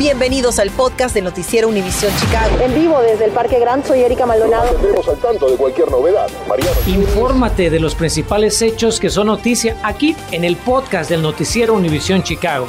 Bienvenidos al podcast del Noticiero Univisión Chicago. En vivo desde el Parque Gran, soy Erika Maldonado. Estamos al tanto de cualquier novedad. Mariano. Infórmate de los principales hechos que son noticia aquí en el podcast del Noticiero Univisión Chicago.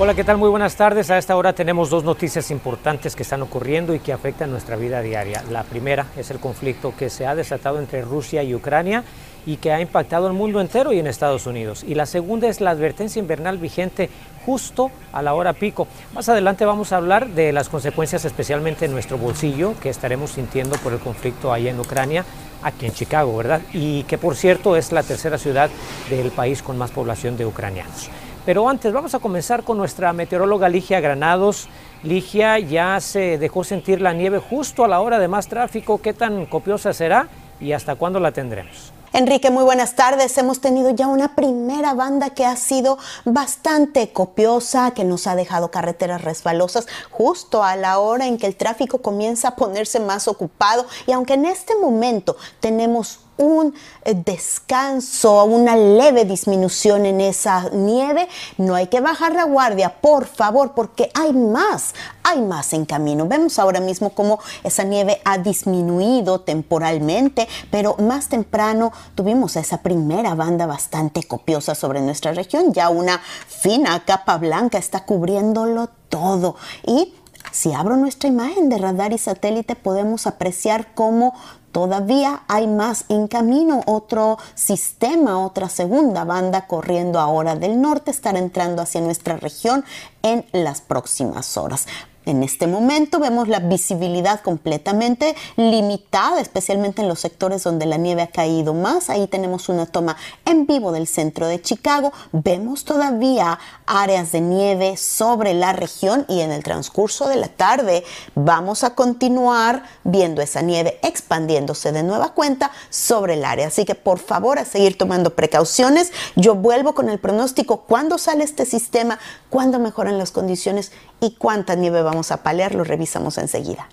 Hola, ¿qué tal? Muy buenas tardes. A esta hora tenemos dos noticias importantes que están ocurriendo y que afectan nuestra vida diaria. La primera es el conflicto que se ha desatado entre Rusia y Ucrania y que ha impactado al mundo entero y en Estados Unidos. Y la segunda es la advertencia invernal vigente justo a la hora pico. Más adelante vamos a hablar de las consecuencias especialmente en nuestro bolsillo que estaremos sintiendo por el conflicto ahí en Ucrania, aquí en Chicago, ¿verdad? Y que por cierto es la tercera ciudad del país con más población de ucranianos. Pero antes vamos a comenzar con nuestra meteoróloga Ligia Granados. Ligia ya se dejó sentir la nieve justo a la hora de más tráfico. ¿Qué tan copiosa será y hasta cuándo la tendremos? Enrique, muy buenas tardes. Hemos tenido ya una primera banda que ha sido bastante copiosa, que nos ha dejado carreteras resbalosas justo a la hora en que el tráfico comienza a ponerse más ocupado. Y aunque en este momento tenemos un eh, descanso, una leve disminución en esa nieve, no hay que bajar la guardia, por favor, porque hay más, hay más en camino. Vemos ahora mismo cómo esa nieve ha disminuido temporalmente, pero más temprano tuvimos esa primera banda bastante copiosa sobre nuestra región, ya una fina capa blanca está cubriéndolo todo. Y si abro nuestra imagen de radar y satélite podemos apreciar cómo Todavía hay más en camino, otro sistema, otra segunda banda corriendo ahora del norte, estará entrando hacia nuestra región en las próximas horas. En este momento vemos la visibilidad completamente limitada, especialmente en los sectores donde la nieve ha caído más. Ahí tenemos una toma en vivo del centro de Chicago. Vemos todavía áreas de nieve sobre la región y en el transcurso de la tarde vamos a continuar viendo esa nieve expandiéndose de nueva cuenta sobre el área. Así que por favor a seguir tomando precauciones. Yo vuelvo con el pronóstico cuándo sale este sistema, cuándo mejoran las condiciones y cuánta nieve vamos a palear, lo revisamos enseguida.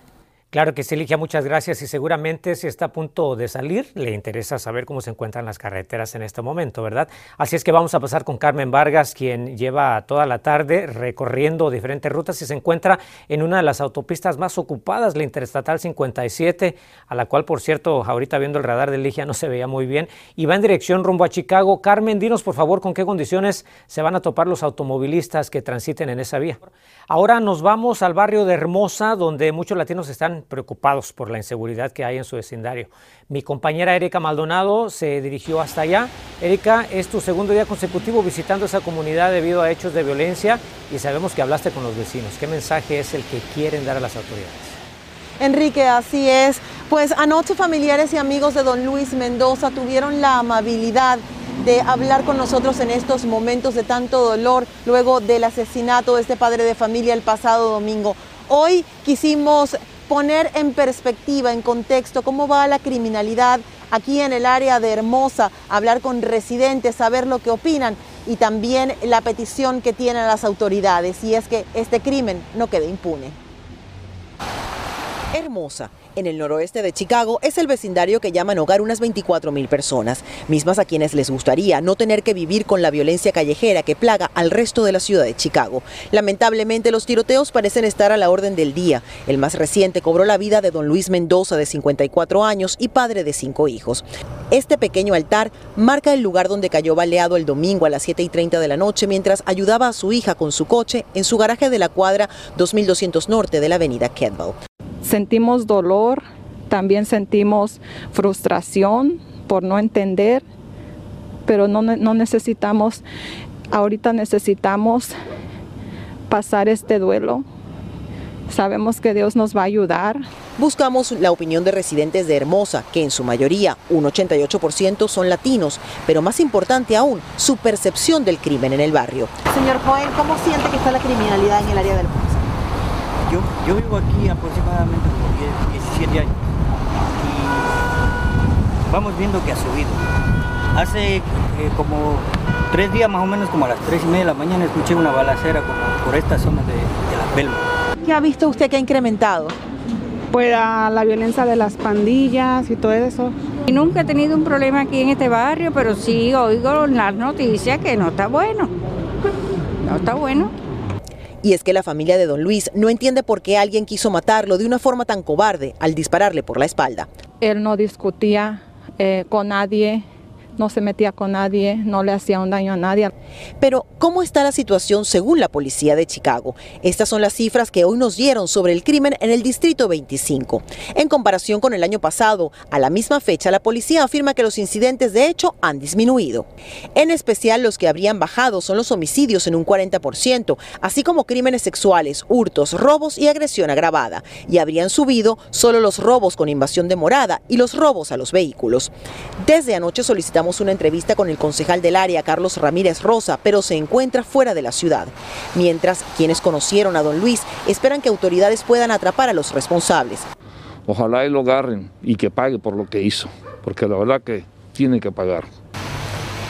Claro que sí, Ligia, muchas gracias. Y seguramente si está a punto de salir, le interesa saber cómo se encuentran las carreteras en este momento, ¿verdad? Así es que vamos a pasar con Carmen Vargas, quien lleva toda la tarde recorriendo diferentes rutas y se encuentra en una de las autopistas más ocupadas, la Interestatal 57, a la cual, por cierto, ahorita viendo el radar de Ligia no se veía muy bien, y va en dirección rumbo a Chicago. Carmen, dinos por favor con qué condiciones se van a topar los automovilistas que transiten en esa vía. Ahora nos vamos al barrio de Hermosa, donde muchos latinos están preocupados por la inseguridad que hay en su vecindario. Mi compañera Erika Maldonado se dirigió hasta allá. Erika, es tu segundo día consecutivo visitando esa comunidad debido a hechos de violencia y sabemos que hablaste con los vecinos. ¿Qué mensaje es el que quieren dar a las autoridades? Enrique, así es. Pues anoche familiares y amigos de don Luis Mendoza tuvieron la amabilidad de hablar con nosotros en estos momentos de tanto dolor luego del asesinato de este padre de familia el pasado domingo. Hoy quisimos poner en perspectiva, en contexto, cómo va la criminalidad aquí en el área de Hermosa, hablar con residentes, saber lo que opinan y también la petición que tienen las autoridades, y es que este crimen no quede impune. Hermosa en el noroeste de Chicago, es el vecindario que llaman hogar unas 24 mil personas, mismas a quienes les gustaría no tener que vivir con la violencia callejera que plaga al resto de la ciudad de Chicago. Lamentablemente, los tiroteos parecen estar a la orden del día. El más reciente cobró la vida de don Luis Mendoza, de 54 años y padre de cinco hijos. Este pequeño altar marca el lugar donde cayó baleado el domingo a las 7 y 30 de la noche mientras ayudaba a su hija con su coche en su garaje de la cuadra 2200 Norte de la avenida Kendall sentimos dolor, también sentimos frustración por no entender, pero no, no necesitamos, ahorita necesitamos pasar este duelo. Sabemos que Dios nos va a ayudar. Buscamos la opinión de residentes de Hermosa, que en su mayoría, un 88% son latinos, pero más importante aún, su percepción del crimen en el barrio. Señor Joven, ¿cómo siente que está la criminalidad en el área de Hermosa? Yo, vivo aquí aproximadamente por 17 años y vamos viendo que ha subido. Hace eh, como tres días más o menos, como a las tres y media de la mañana, escuché una balacera por esta zona de, la Belma. ¿Qué ha visto usted que ha incrementado? Pues la violencia de las pandillas y todo eso. Y nunca he tenido un problema aquí en este barrio, pero sí oigo las noticias que no está bueno. está bueno. Y es que la familia de don Luis no entiende por qué alguien quiso matarlo de una forma tan cobarde al dispararle por la espalda. Él no discutía eh, con nadie, no se metía con nadie, no le hacía un daño a nadie. Pero, ¿cómo está la situación según la policía de Chicago? Estas son las cifras que hoy nos dieron sobre el crimen en el Distrito 25. En comparación con el año pasado, a la misma fecha, la policía afirma que los incidentes de hecho han disminuido. En especial, los que habrían bajado son los homicidios en un 40%, así como crímenes sexuales, hurtos, robos y agresión agravada. Y habrían subido solo los robos con invasión de morada y los robos a los vehículos. Desde anoche solicitamos una entrevista con el concejal del área, Carlos Ramírez Rosa, pero se encuentra fuera de la ciudad. Mientras, quienes conocieron a don Luis esperan que autoridades puedan atrapar a los responsables. Ojalá y lo agarren y que pague por lo que hizo, porque la verdad que tiene que pagar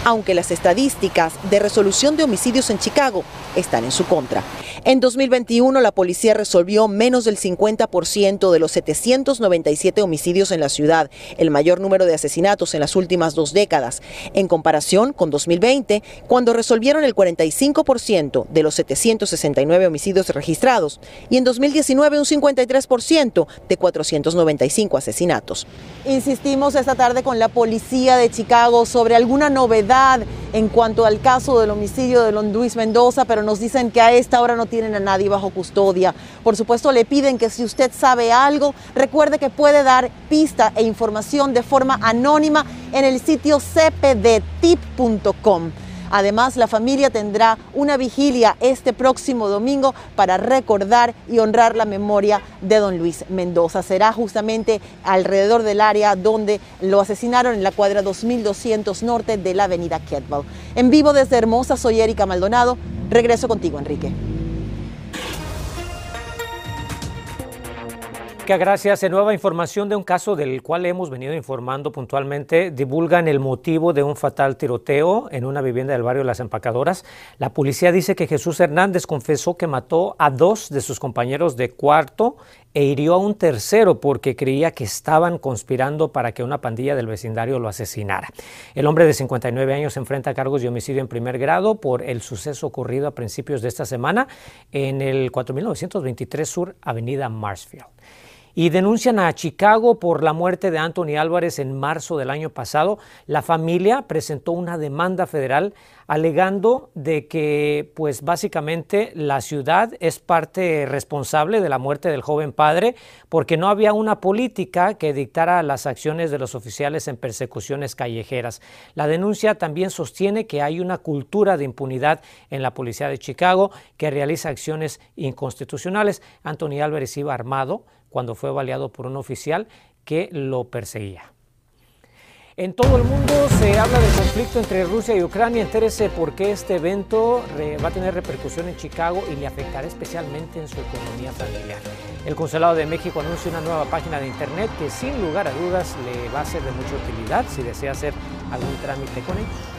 aunque las estadísticas de resolución de homicidios en Chicago están en su contra. En 2021 la policía resolvió menos del 50% de los 797 homicidios en la ciudad, el mayor número de asesinatos en las últimas dos décadas, en comparación con 2020, cuando resolvieron el 45% de los 769 homicidios registrados, y en 2019 un 53% de 495 asesinatos. Insistimos esta tarde con la policía de Chicago sobre alguna novedad en cuanto al caso del homicidio de Luis Mendoza, pero nos dicen que a esta hora no tienen a nadie bajo custodia. Por supuesto, le piden que si usted sabe algo, recuerde que puede dar pista e información de forma anónima en el sitio cpdtip.com. Además, la familia tendrá una vigilia este próximo domingo para recordar y honrar la memoria de don Luis Mendoza. Será justamente alrededor del área donde lo asesinaron en la cuadra 2200 norte de la avenida Kettle. En vivo desde Hermosa, soy Erika Maldonado. Regreso contigo, Enrique. Gracias. En nueva información de un caso del cual hemos venido informando puntualmente, divulgan el motivo de un fatal tiroteo en una vivienda del barrio Las Empacadoras. La policía dice que Jesús Hernández confesó que mató a dos de sus compañeros de cuarto e hirió a un tercero porque creía que estaban conspirando para que una pandilla del vecindario lo asesinara. El hombre de 59 años enfrenta cargos de homicidio en primer grado por el suceso ocurrido a principios de esta semana en el 4923 Sur, Avenida Marsfield y denuncian a Chicago por la muerte de Anthony Álvarez en marzo del año pasado. La familia presentó una demanda federal alegando de que pues básicamente la ciudad es parte responsable de la muerte del joven padre porque no había una política que dictara las acciones de los oficiales en persecuciones callejeras. La denuncia también sostiene que hay una cultura de impunidad en la policía de Chicago que realiza acciones inconstitucionales. Anthony Álvarez iba armado cuando fue baleado por un oficial que lo perseguía. En todo el mundo se habla del conflicto entre Rusia y Ucrania. Entérese por qué este evento va a tener repercusión en Chicago y le afectará especialmente en su economía familiar. El Consulado de México anuncia una nueva página de internet que sin lugar a dudas le va a ser de mucha utilidad si desea hacer algún trámite con ellos.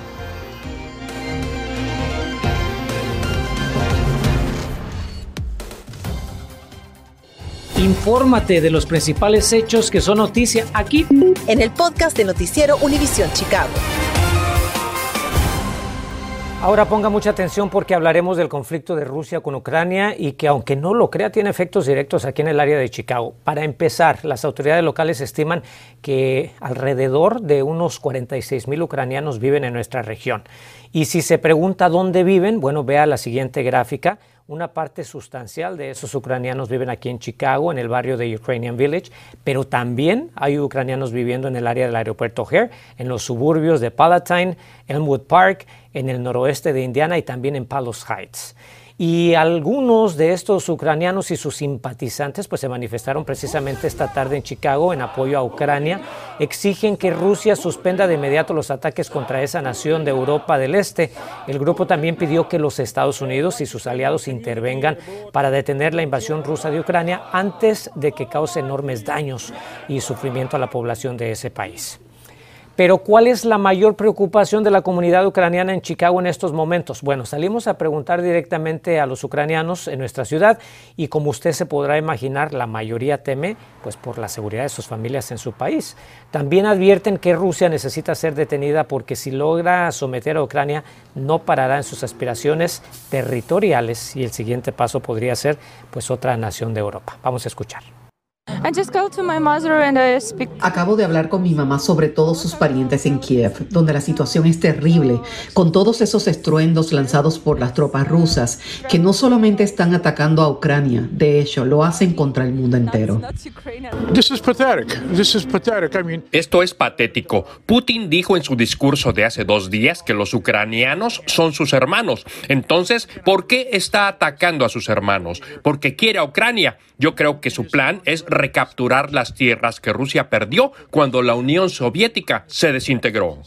Infórmate de los principales hechos que son noticia aquí en el podcast de Noticiero Univisión Chicago. Ahora ponga mucha atención porque hablaremos del conflicto de Rusia con Ucrania y que aunque no lo crea tiene efectos directos aquí en el área de Chicago. Para empezar, las autoridades locales estiman que alrededor de unos 46 mil ucranianos viven en nuestra región. Y si se pregunta dónde viven, bueno, vea la siguiente gráfica. Una parte sustancial de esos ucranianos viven aquí en Chicago, en el barrio de Ukrainian Village, pero también hay ucranianos viviendo en el área del aeropuerto O'Hare, en los suburbios de Palatine, Elmwood Park, en el noroeste de Indiana y también en Palos Heights. Y algunos de estos ucranianos y sus simpatizantes pues se manifestaron precisamente esta tarde en Chicago en apoyo a Ucrania. Exigen que Rusia suspenda de inmediato los ataques contra esa nación de Europa del Este. El grupo también pidió que los Estados Unidos y sus aliados intervengan para detener la invasión rusa de Ucrania antes de que cause enormes daños y sufrimiento a la población de ese país. Pero ¿cuál es la mayor preocupación de la comunidad ucraniana en Chicago en estos momentos? Bueno, salimos a preguntar directamente a los ucranianos en nuestra ciudad y como usted se podrá imaginar, la mayoría teme pues por la seguridad de sus familias en su país. También advierten que Rusia necesita ser detenida porque si logra someter a Ucrania no parará en sus aspiraciones territoriales y el siguiente paso podría ser pues otra nación de Europa. Vamos a escuchar. Acabo de hablar con mi mamá sobre todos sus parientes en Kiev, donde la situación es terrible, con todos esos estruendos lanzados por las tropas rusas, que no solamente están atacando a Ucrania, de hecho, lo hacen contra el mundo entero. Esto es patético. Putin dijo en su discurso de hace dos días que los ucranianos son sus hermanos. Entonces, ¿por qué está atacando a sus hermanos? Porque quiere a Ucrania. Yo creo que su plan es recapturar las tierras que Rusia perdió cuando la Unión Soviética se desintegró.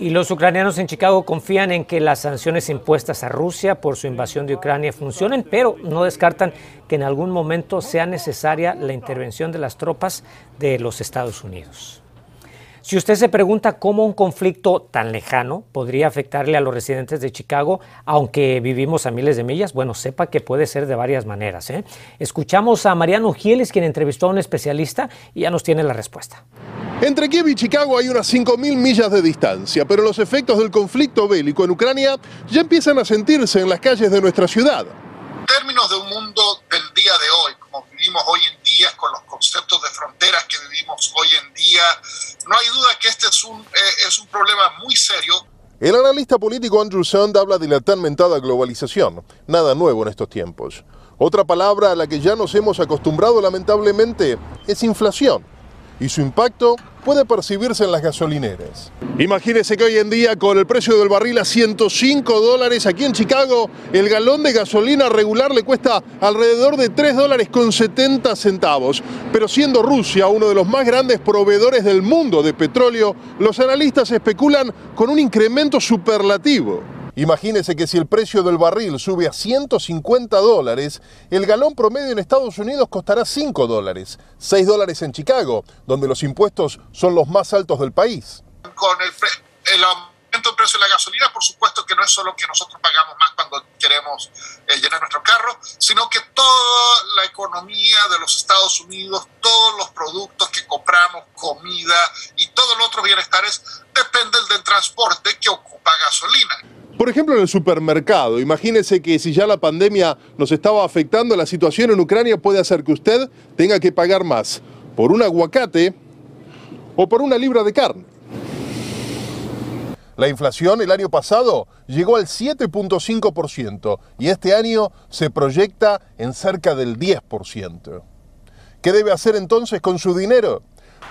Y los ucranianos en Chicago confían en que las sanciones impuestas a Rusia por su invasión de Ucrania funcionen, pero no descartan que en algún momento sea necesaria la intervención de las tropas de los Estados Unidos. Si usted se pregunta cómo un conflicto tan lejano podría afectarle a los residentes de Chicago, aunque vivimos a miles de millas, bueno, sepa que puede ser de varias maneras. ¿eh? Escuchamos a Mariano Gieles, quien entrevistó a un especialista y ya nos tiene la respuesta. Entre Kiev y Chicago hay unas 5.000 millas de distancia, pero los efectos del conflicto bélico en Ucrania ya empiezan a sentirse en las calles de nuestra ciudad. En términos de un mundo del día de hoy, como vivimos hoy en con los conceptos de fronteras que vivimos hoy en día, no hay duda que este es un, eh, es un problema muy serio. El analista político Andrew Sand habla de la tan mentada globalización, nada nuevo en estos tiempos. Otra palabra a la que ya nos hemos acostumbrado lamentablemente es inflación y su impacto puede percibirse en las gasolineras. Imagínese que hoy en día con el precio del barril a 105 dólares aquí en Chicago, el galón de gasolina regular le cuesta alrededor de 3 dólares con 70 centavos. Pero siendo Rusia uno de los más grandes proveedores del mundo de petróleo, los analistas especulan con un incremento superlativo. Imagínese que si el precio del barril sube a 150 dólares, el galón promedio en Estados Unidos costará 5 dólares, 6 dólares en Chicago, donde los impuestos son los más altos del país. Con el, aumento del precio de la gasolina, por supuesto que no es solo que nosotros pagamos más cuando queremos eh, llenar nuestro carro, sino que toda la economía de los Estados Unidos, todos los productos que compramos, comida y todos los otros bienestares dependen del transporte que ocupa gasolina. Por ejemplo, en el supermercado, imagínese que si ya la pandemia nos estaba afectando, la situación en Ucrania puede hacer que usted tenga que pagar más por un aguacate o por una libra de carne. La inflación el año pasado llegó al 7.5% y este año se proyecta en cerca del 10%. ¿Qué debe hacer entonces con su dinero?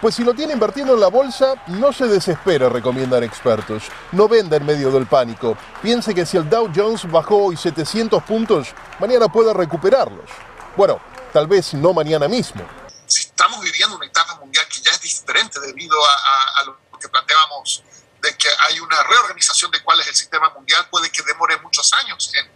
Pues si lo tiene invirtiendo en la bolsa, no se desespere, recomiendan expertos. No venda en medio del pánico. Piense que si el Dow Jones bajó hoy 700 puntos, mañana puede recuperarlos. Bueno, tal vez no mañana mismo. Si estamos viviendo una etapa mundial que ya es diferente debido a, lo que planteábamos de que hay una reorganización de cuál es el sistema mundial, puede que demore muchos años en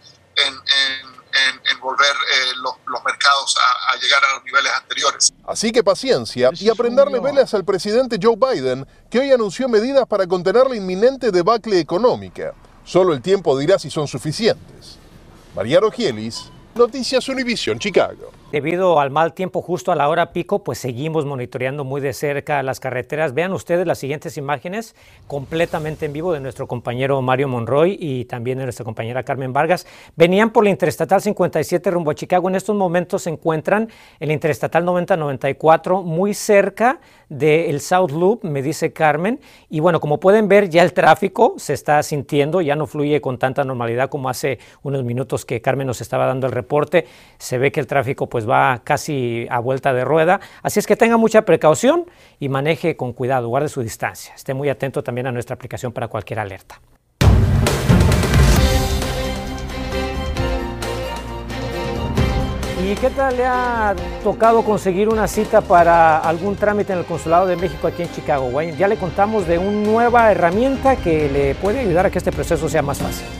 en, volver eh, los, mercados a, llegar a los niveles anteriores. Así que paciencia y aprenderle velas al presidente Joe Biden, que hoy anunció medidas para contener la inminente debacle económica. Solo el tiempo dirá si son suficientes. María Rogielis, Noticias Univision, Chicago. Debido al mal tiempo justo a la hora pico, pues seguimos monitoreando muy de cerca las carreteras. Vean ustedes las siguientes imágenes completamente en vivo de nuestro compañero Mario Monroy y también de nuestra compañera Carmen Vargas. Venían por la Interestatal 57 rumbo a Chicago. En estos momentos se encuentran en la Interestatal 9094 muy cerca del South Loop, me dice Carmen. Y bueno, como pueden ver, ya el tráfico se está sintiendo, ya no fluye con tanta normalidad como hace unos minutos que Carmen nos estaba dando el reporte. Se ve que el tráfico pues pues va casi a vuelta de rueda. Así es que tenga mucha precaución y maneje con cuidado, guarde su distancia. Esté muy atento también a nuestra aplicación para cualquier alerta. ¿Y qué tal le ha tocado conseguir una cita para algún trámite en el Consulado de México aquí en Chicago? Ya le contamos de una nueva herramienta que le puede ayudar a que este proceso sea más fácil.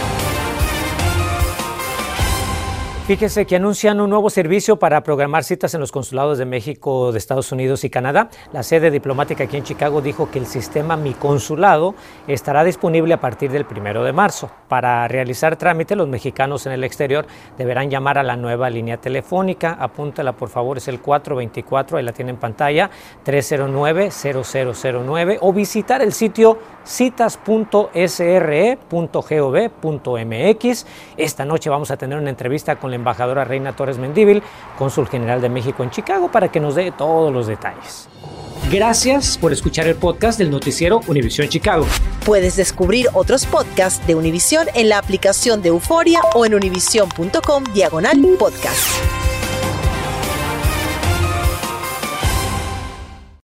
Fíjese que anuncian un nuevo servicio para programar citas en los consulados de México, de Estados Unidos y Canadá. La sede diplomática aquí en Chicago dijo que el sistema Mi Consulado estará disponible a partir del primero de marzo. Para realizar trámite, los mexicanos en el exterior deberán llamar a la nueva línea telefónica. Apúntala, por favor, es el 424, ahí la tiene en pantalla, 309-0009 o visitar el sitio citas.sre.gov.mx. Esta noche vamos a tener una entrevista con la embajadora Reina Torres Mendívil, cónsul general de México en Chicago, para que nos dé todos los detalles. Gracias por escuchar el podcast del noticiero Univisión Chicago. Puedes descubrir otros podcasts de Univisión en la aplicación de Euforia o en univision.com diagonal podcast.